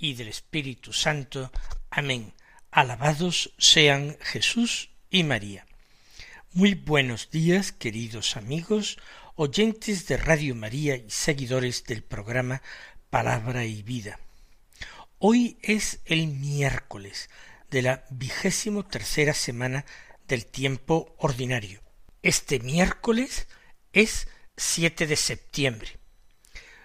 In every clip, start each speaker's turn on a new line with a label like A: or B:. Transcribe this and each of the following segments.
A: y del Espíritu Santo. Amén. Alabados sean Jesús y María. Muy buenos días, queridos amigos, oyentes de Radio María y seguidores del programa Palabra y Vida. Hoy es el miércoles de la vigésimo tercera semana del tiempo ordinario. Este miércoles es 7 de septiembre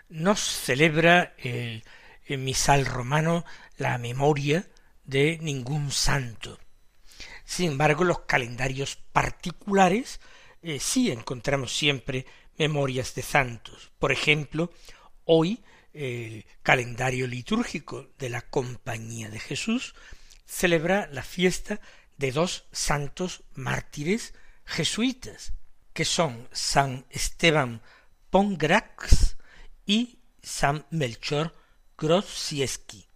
A: nos celebra el, misal romano la memoria de ningún santo. Sin embargo, los calendarios particulares eh, sí encontramos siempre memorias de santos. Por ejemplo, hoy el calendario litúrgico de la Compañía de Jesús celebra la fiesta de dos santos mártires jesuitas, que son San Esteban Pongrax y San Melchor Grodzieski.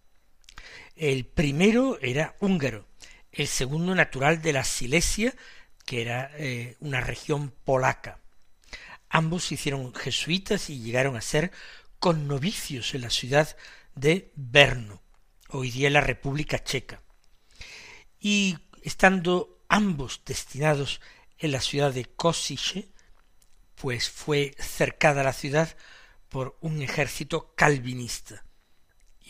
A: El primero era húngaro, el segundo natural de la Silesia, que era eh, una región polaca. Ambos se hicieron jesuitas y llegaron a ser connovicios en la ciudad de Brno, hoy día la República Checa. Y estando ambos destinados en la ciudad de Kosice, pues fue cercada la ciudad por un ejército calvinista.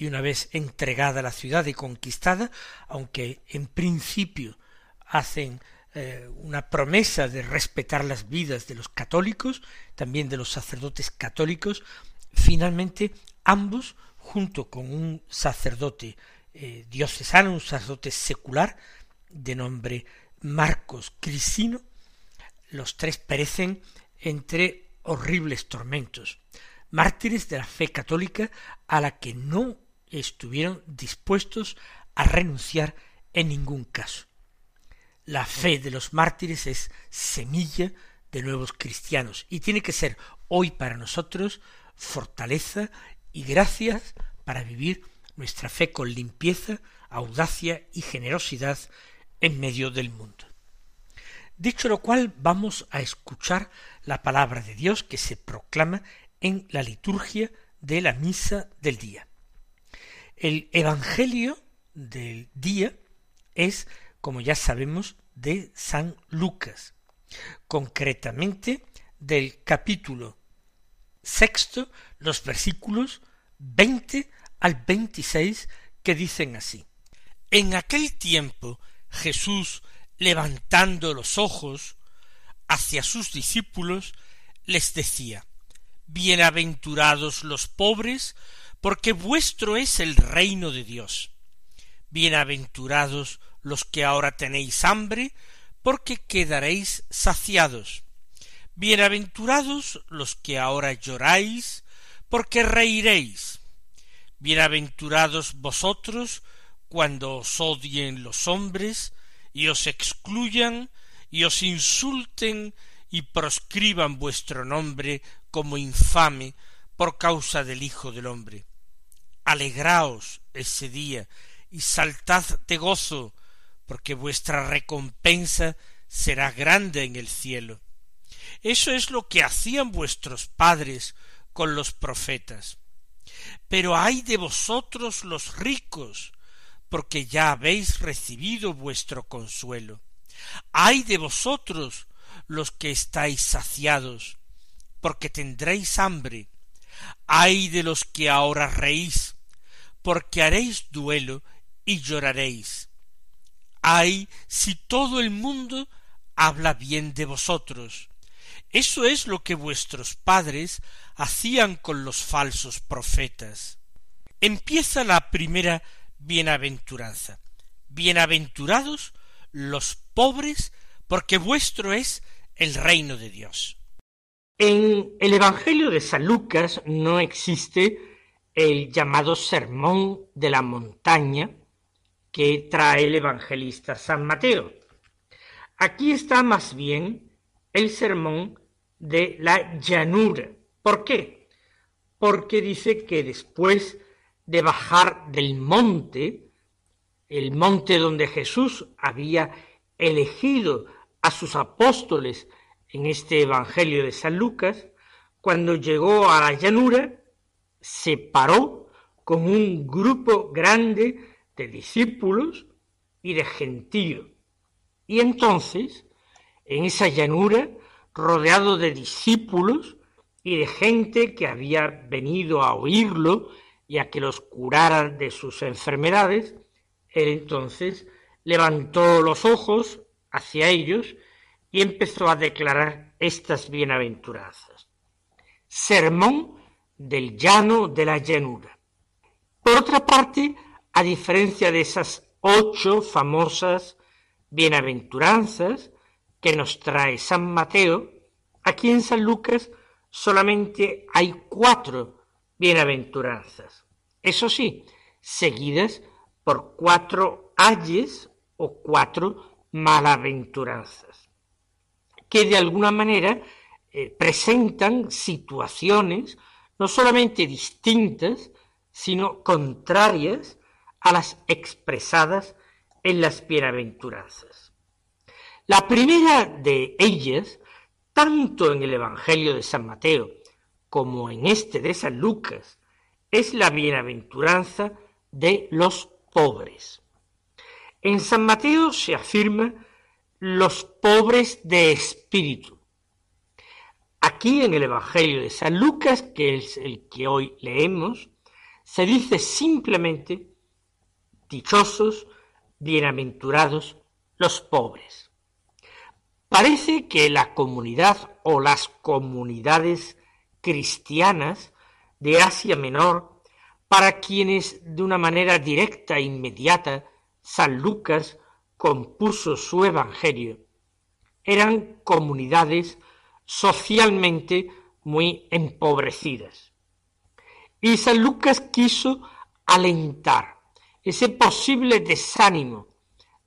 A: Y una vez entregada la ciudad y conquistada, aunque en principio hacen eh, una promesa de respetar las vidas de los católicos, también de los sacerdotes católicos, finalmente ambos, junto con un sacerdote eh, diocesano, un sacerdote secular, de nombre Marcos Crisino, los tres perecen entre horribles tormentos mártires de la fe católica a la que no estuvieron dispuestos a renunciar en ningún caso. La fe de los mártires es semilla de nuevos cristianos y tiene que ser hoy para nosotros fortaleza y gracias para vivir nuestra fe con limpieza, audacia y generosidad en medio del mundo. Dicho lo cual, vamos a escuchar la palabra de Dios que se proclama en la liturgia de la misa del día. El Evangelio del día es, como ya sabemos, de San Lucas, concretamente del capítulo sexto, los versículos veinte al veintiséis que dicen así. En aquel tiempo Jesús, levantando los ojos hacia sus discípulos, les decía Bienaventurados los pobres, porque vuestro es el reino de Dios. Bienaventurados los que ahora tenéis hambre, porque quedaréis saciados. Bienaventurados los que ahora lloráis, porque reiréis. Bienaventurados vosotros cuando os odien los hombres, y os excluyan, y os insulten, y proscriban vuestro nombre como infame por causa del Hijo del hombre. Alegraos ese día y saltad de gozo, porque vuestra recompensa será grande en el cielo. Eso es lo que hacían vuestros padres con los profetas. Pero ay de vosotros los ricos, porque ya habéis recibido vuestro consuelo. Ay de vosotros los que estáis saciados, porque tendréis hambre. Ay de los que ahora reís, porque haréis duelo y lloraréis. Ay si todo el mundo habla bien de vosotros. Eso es lo que vuestros padres hacían con los falsos profetas. Empieza la primera bienaventuranza. Bienaventurados los pobres, porque vuestro es el reino de Dios. En el Evangelio de San Lucas no existe el llamado sermón de la montaña que trae el evangelista San Mateo. Aquí está más bien el sermón de la llanura. ¿Por qué? Porque dice que después de bajar del monte, el monte donde Jesús había elegido a sus apóstoles en este Evangelio de San Lucas, cuando llegó a la llanura, se paró con un grupo grande de discípulos y de gentío. Y entonces, en esa llanura, rodeado de discípulos y de gente que había venido a oírlo y a que los curara de sus enfermedades, él entonces levantó los ojos hacia ellos y empezó a declarar estas bienaventuranzas. Sermón del llano de la llanura. Por otra parte, a diferencia de esas ocho famosas bienaventuranzas que nos trae San Mateo, aquí en San Lucas solamente hay cuatro bienaventuranzas. Eso sí, seguidas por cuatro ayes o cuatro malaventuranzas, que de alguna manera eh, presentan situaciones no solamente distintas, sino contrarias a las expresadas en las bienaventuranzas. La primera de ellas, tanto en el Evangelio de San Mateo como en este de San Lucas, es la bienaventuranza de los pobres. En San Mateo se afirma los pobres de espíritu. Aquí en el Evangelio de San Lucas, que es el que hoy leemos, se dice simplemente dichosos, bienaventurados los pobres. Parece que la comunidad o las comunidades cristianas de Asia Menor, para quienes de una manera directa e inmediata San Lucas compuso su Evangelio, eran comunidades socialmente muy empobrecidas. Y San Lucas quiso alentar ese posible desánimo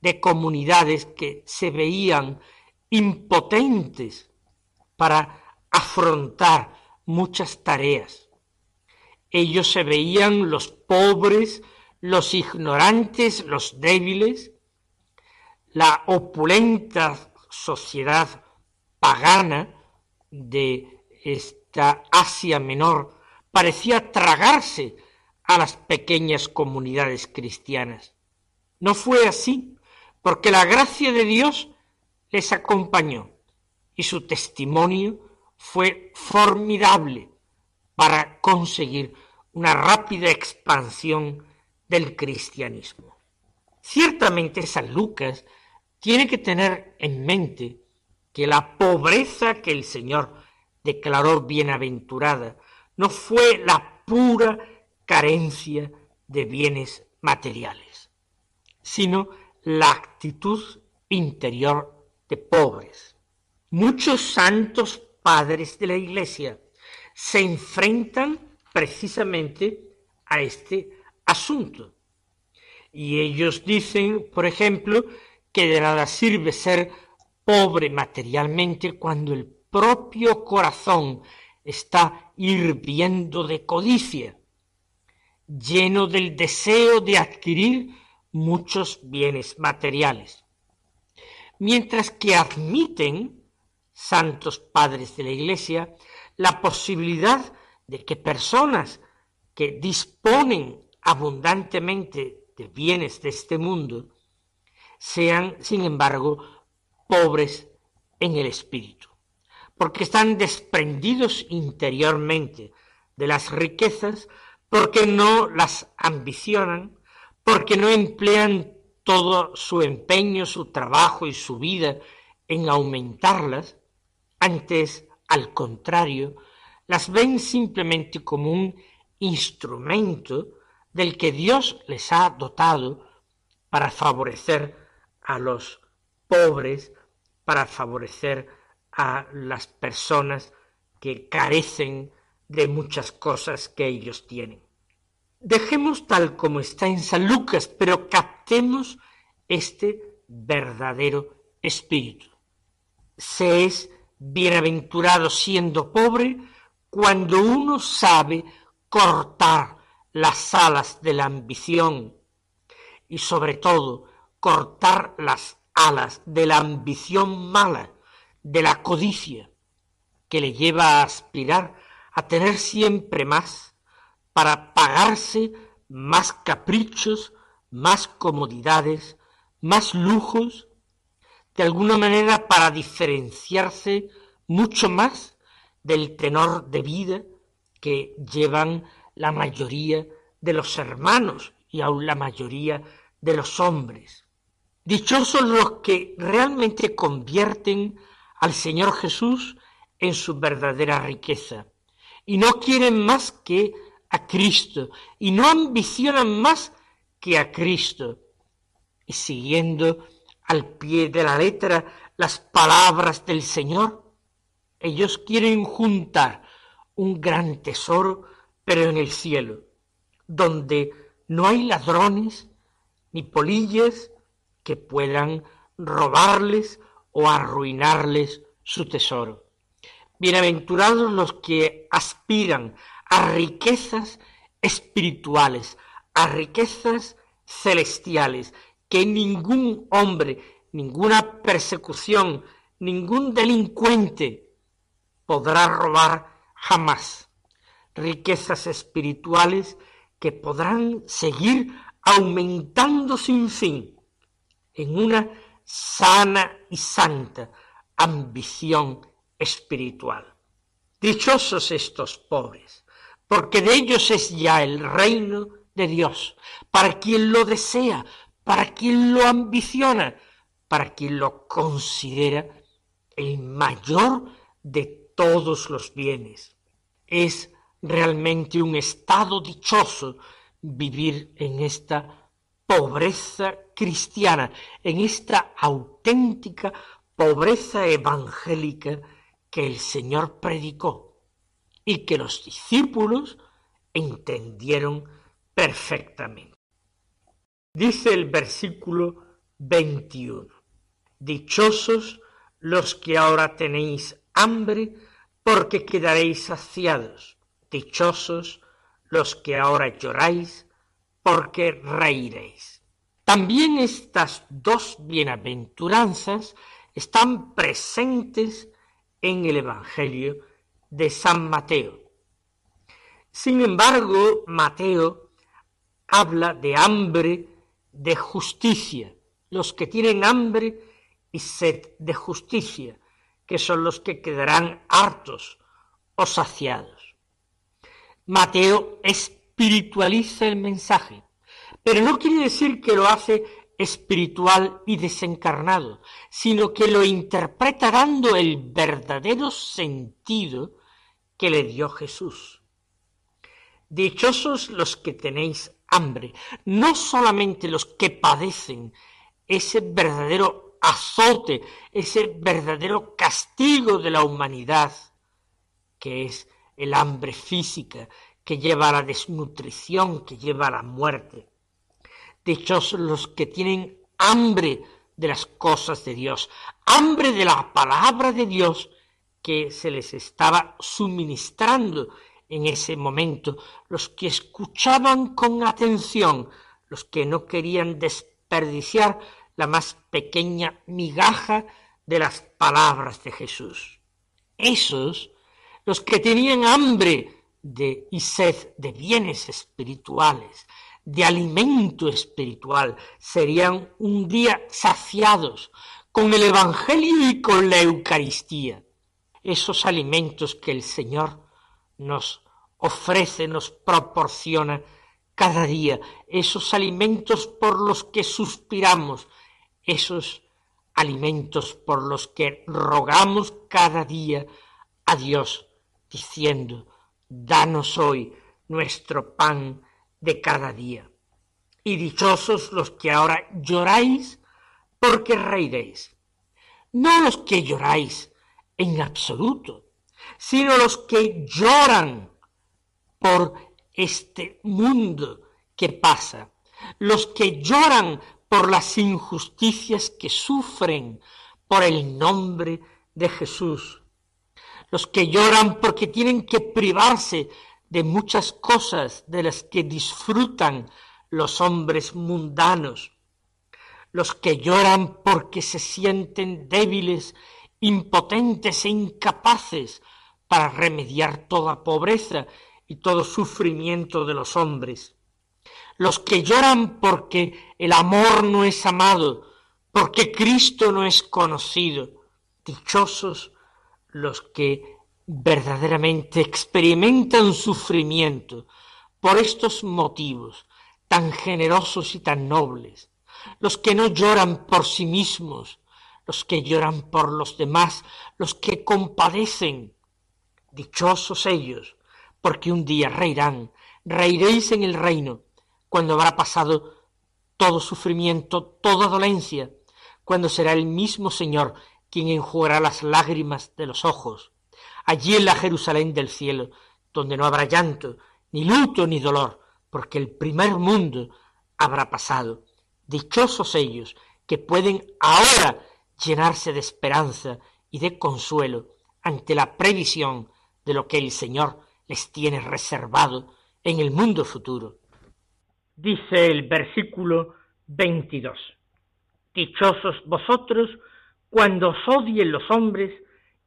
A: de comunidades que se veían impotentes para afrontar muchas tareas. Ellos se veían los pobres, los ignorantes, los débiles, la opulenta sociedad pagana de esta Asia Menor parecía tragarse a las pequeñas comunidades cristianas. No fue así, porque la gracia de Dios les acompañó y su testimonio fue formidable para conseguir una rápida expansión del cristianismo. Ciertamente San Lucas tiene que tener en mente que la pobreza que el Señor declaró bienaventurada no fue la pura carencia de bienes materiales, sino la actitud interior de pobres. Muchos santos padres de la Iglesia se enfrentan precisamente a este asunto. Y ellos dicen, por ejemplo, que de nada sirve ser pobre materialmente cuando el propio corazón está hirviendo de codicia, lleno del deseo de adquirir muchos bienes materiales. Mientras que admiten, santos padres de la Iglesia, la posibilidad de que personas que disponen abundantemente de bienes de este mundo sean, sin embargo, pobres en el espíritu, porque están desprendidos interiormente de las riquezas, porque no las ambicionan, porque no emplean todo su empeño, su trabajo y su vida en aumentarlas, antes, al contrario, las ven simplemente como un instrumento del que Dios les ha dotado para favorecer a los pobres, para favorecer a las personas que carecen de muchas cosas que ellos tienen. Dejemos tal como está en San Lucas, pero captemos este verdadero espíritu. Se es bienaventurado siendo pobre cuando uno sabe cortar las alas de la ambición y sobre todo cortar las alas de la ambición mala, de la codicia, que le lleva a aspirar a tener siempre más, para pagarse más caprichos, más comodidades, más lujos, de alguna manera para diferenciarse mucho más del tenor de vida que llevan la mayoría de los hermanos y aun la mayoría de los hombres. Dichosos los que realmente convierten al Señor Jesús en su verdadera riqueza. Y no quieren más que a Cristo y no ambicionan más que a Cristo. Y siguiendo al pie de la letra las palabras del Señor, ellos quieren juntar un gran tesoro, pero en el cielo, donde no hay ladrones, ni polillas que puedan robarles o arruinarles su tesoro. Bienaventurados los que aspiran a riquezas espirituales, a riquezas celestiales, que ningún hombre, ninguna persecución, ningún delincuente podrá robar jamás. Riquezas espirituales que podrán seguir aumentando sin fin en una sana y santa ambición espiritual. Dichosos estos pobres, porque de ellos es ya el reino de Dios, para quien lo desea, para quien lo ambiciona, para quien lo considera el mayor de todos los bienes. Es realmente un estado dichoso vivir en esta pobreza cristiana, en esta auténtica pobreza evangélica que el Señor predicó y que los discípulos entendieron perfectamente. Dice el versículo 21, Dichosos los que ahora tenéis hambre, porque quedaréis saciados. Dichosos los que ahora lloráis, porque reiréis. También estas dos bienaventuranzas están presentes en el Evangelio de San Mateo. Sin embargo, Mateo habla de hambre de justicia, los que tienen hambre y sed de justicia, que son los que quedarán hartos o saciados. Mateo espiritualiza el mensaje, pero no quiere decir que lo hace espiritual y desencarnado, sino que lo interpreta dando el verdadero sentido que le dio Jesús. Dichosos los que tenéis hambre, no solamente los que padecen ese verdadero azote, ese verdadero castigo de la humanidad, que es el hambre física, que lleva a la desnutrición, que lleva a la muerte. Dichosos los que tienen hambre de las cosas de Dios, hambre de la palabra de Dios que se les estaba suministrando en ese momento, los que escuchaban con atención, los que no querían desperdiciar la más pequeña migaja de las palabras de Jesús. Esos, los que tenían hambre de y sed de bienes espirituales, de alimento espiritual, serían un día saciados con el Evangelio y con la Eucaristía. Esos alimentos que el Señor nos ofrece, nos proporciona cada día, esos alimentos por los que suspiramos, esos alimentos por los que rogamos cada día a Dios, diciendo, danos hoy nuestro pan de cada día. Y dichosos los que ahora lloráis, porque reiréis. No los que lloráis en absoluto, sino los que lloran por este mundo que pasa, los que lloran por las injusticias que sufren por el nombre de Jesús, los que lloran porque tienen que privarse de muchas cosas de las que disfrutan los hombres mundanos, los que lloran porque se sienten débiles, impotentes e incapaces para remediar toda pobreza y todo sufrimiento de los hombres, los que lloran porque el amor no es amado, porque Cristo no es conocido, dichosos los que verdaderamente experimentan sufrimiento por estos motivos tan generosos y tan nobles, los que no lloran por sí mismos, los que lloran por los demás, los que compadecen, dichosos ellos, porque un día reirán, reiréis en el reino, cuando habrá pasado todo sufrimiento, toda dolencia, cuando será el mismo Señor quien enjugará las lágrimas de los ojos, allí en la Jerusalén del cielo, donde no habrá llanto, ni luto, ni dolor, porque el primer mundo habrá pasado. Dichosos ellos que pueden ahora llenarse de esperanza y de consuelo ante la previsión de lo que el Señor les tiene reservado en el mundo futuro. Dice el versículo 22. Dichosos vosotros cuando os odien los hombres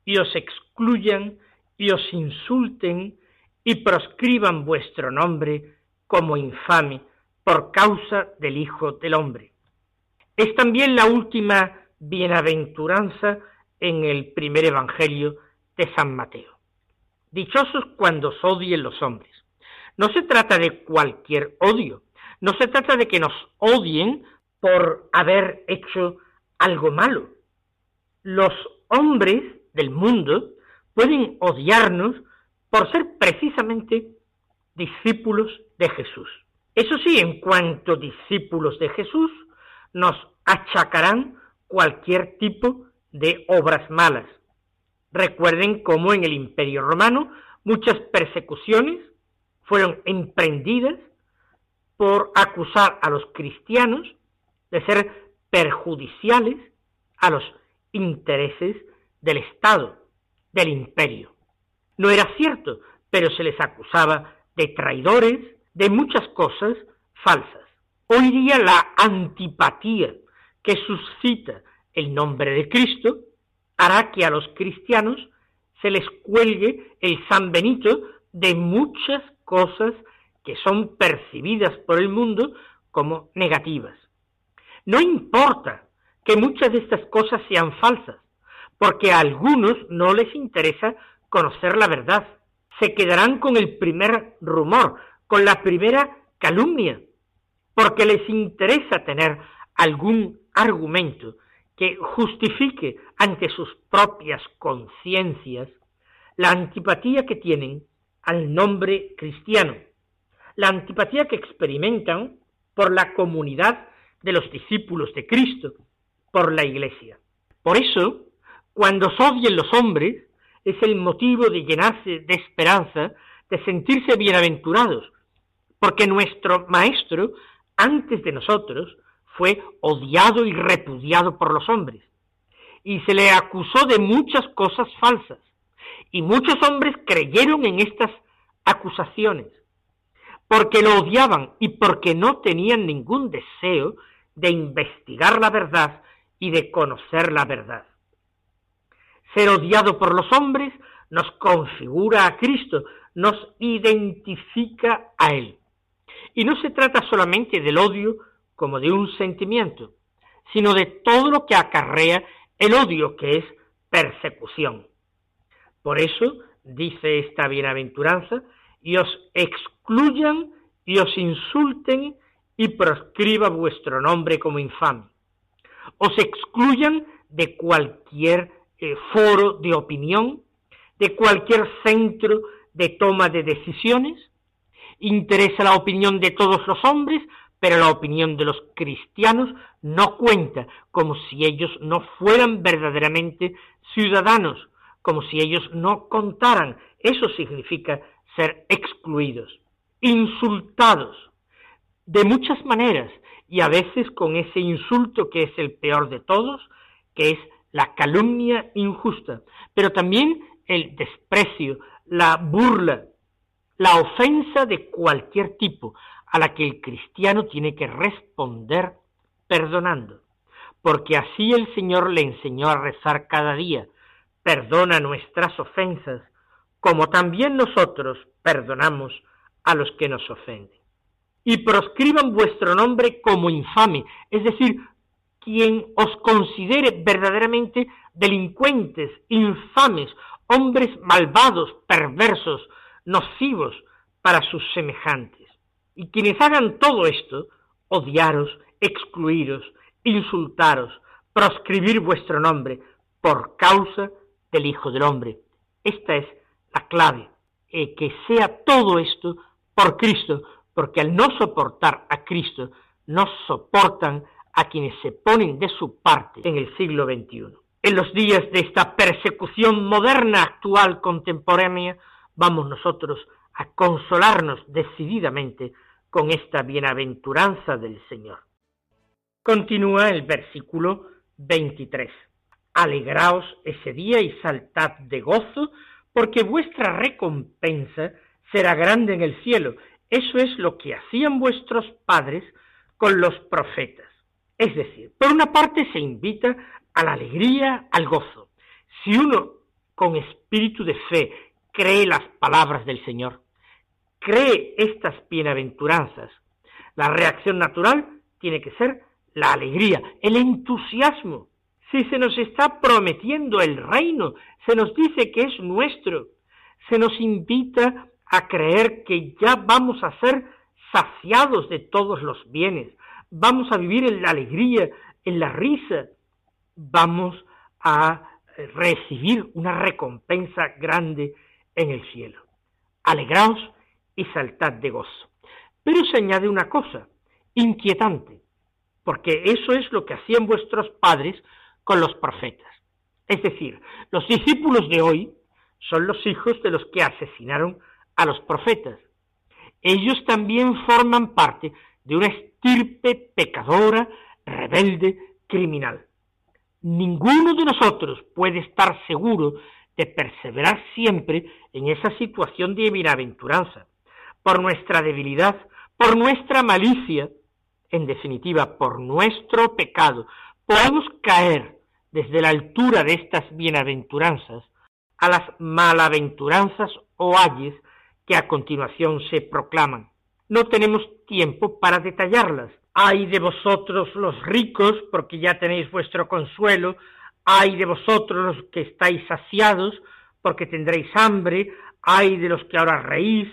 A: y os excluyan y os insulten y proscriban vuestro nombre como infame por causa del Hijo del Hombre. Es también la última bienaventuranza en el primer Evangelio de San Mateo. Dichosos cuando os odien los hombres. No se trata de cualquier odio, no se trata de que nos odien por haber hecho algo malo. Los hombres del mundo pueden odiarnos por ser precisamente discípulos de Jesús. Eso sí, en cuanto discípulos de Jesús, nos achacarán cualquier tipo de obras malas. Recuerden cómo en el Imperio Romano muchas persecuciones fueron emprendidas por acusar a los cristianos de ser perjudiciales a los intereses del Estado, del imperio. No era cierto, pero se les acusaba de traidores, de muchas cosas falsas. Hoy día la antipatía que suscita el nombre de Cristo hará que a los cristianos se les cuelgue el San Benito de muchas cosas que son percibidas por el mundo como negativas. No importa que muchas de estas cosas sean falsas, porque a algunos no les interesa conocer la verdad. Se quedarán con el primer rumor, con la primera calumnia, porque les interesa tener algún argumento que justifique ante sus propias conciencias la antipatía que tienen al nombre cristiano, la antipatía que experimentan por la comunidad de los discípulos de Cristo, por la Iglesia. Por eso, cuando se odien los hombres, es el motivo de llenarse de esperanza, de sentirse bienaventurados, porque nuestro Maestro, antes de nosotros, fue odiado y repudiado por los hombres, y se le acusó de muchas cosas falsas, y muchos hombres creyeron en estas acusaciones, porque lo odiaban y porque no tenían ningún deseo de investigar la verdad y de conocer la verdad. Ser odiado por los hombres nos configura a Cristo, nos identifica a Él. Y no se trata solamente del odio como de un sentimiento, sino de todo lo que acarrea el odio, que es persecución. Por eso dice esta bienaventuranza, y os excluyan y os insulten y proscriba vuestro nombre como infame. Os excluyan de cualquier eh, foro de opinión, de cualquier centro de toma de decisiones. Interesa la opinión de todos los hombres, pero la opinión de los cristianos no cuenta, como si ellos no fueran verdaderamente ciudadanos, como si ellos no contaran. Eso significa ser excluidos, insultados, de muchas maneras y a veces con ese insulto que es el peor de todos, que es la calumnia injusta, pero también el desprecio, la burla, la ofensa de cualquier tipo a la que el cristiano tiene que responder perdonando, porque así el Señor le enseñó a rezar cada día, perdona nuestras ofensas, como también nosotros perdonamos a los que nos ofenden. Y proscriban vuestro nombre como infame, es decir, quien os considere verdaderamente delincuentes, infames, hombres malvados, perversos, nocivos para sus semejantes. Y quienes hagan todo esto, odiaros, excluiros, insultaros, proscribir vuestro nombre por causa del Hijo del Hombre. Esta es la clave, eh, que sea todo esto por Cristo, porque al no soportar a Cristo, no soportan a quienes se ponen de su parte en el siglo XXI. En los días de esta persecución moderna, actual, contemporánea, vamos nosotros a consolarnos decididamente con esta bienaventuranza del Señor. Continúa el versículo 23. Alegraos ese día y saltad de gozo, porque vuestra recompensa será grande en el cielo. Eso es lo que hacían vuestros padres con los profetas. Es decir, por una parte se invita a la alegría, al gozo. Si uno con espíritu de fe cree las palabras del Señor, cree estas bienaventuranzas, la reacción natural tiene que ser la alegría, el entusiasmo. Si se nos está prometiendo el reino, se nos dice que es nuestro, se nos invita a creer que ya vamos a ser saciados de todos los bienes, vamos a vivir en la alegría, en la risa, vamos a recibir una recompensa grande en el cielo. Alegraos y saltad de gozo. Pero se añade una cosa inquietante, porque eso es lo que hacían vuestros padres con los profetas. Es decir, los discípulos de hoy son los hijos de los que asesinaron a los profetas. Ellos también forman parte de una estirpe pecadora, rebelde, criminal. Ninguno de nosotros puede estar seguro de perseverar siempre en esa situación de bienaventuranza, por nuestra debilidad, por nuestra malicia, en definitiva, por nuestro pecado, podemos caer desde la altura de estas bienaventuranzas a las malaventuranzas o ayes que a continuación se proclaman. No tenemos tiempo para detallarlas. Ay de vosotros los ricos, porque ya tenéis vuestro consuelo, ay de vosotros los que estáis saciados, porque tendréis hambre, ay de los que ahora reís,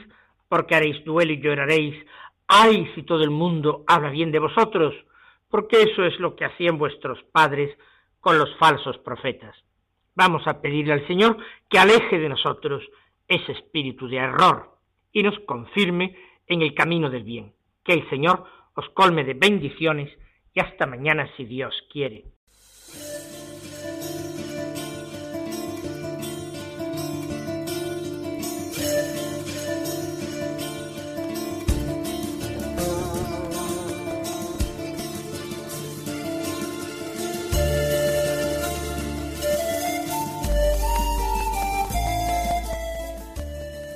A: porque haréis duelo y lloraréis, ay si todo el mundo habla bien de vosotros, porque eso es lo que hacían vuestros padres con los falsos profetas. Vamos a pedirle al Señor que aleje de nosotros ese espíritu de error y nos confirme en el camino del bien. Que el Señor os colme de bendiciones y hasta mañana si Dios quiere.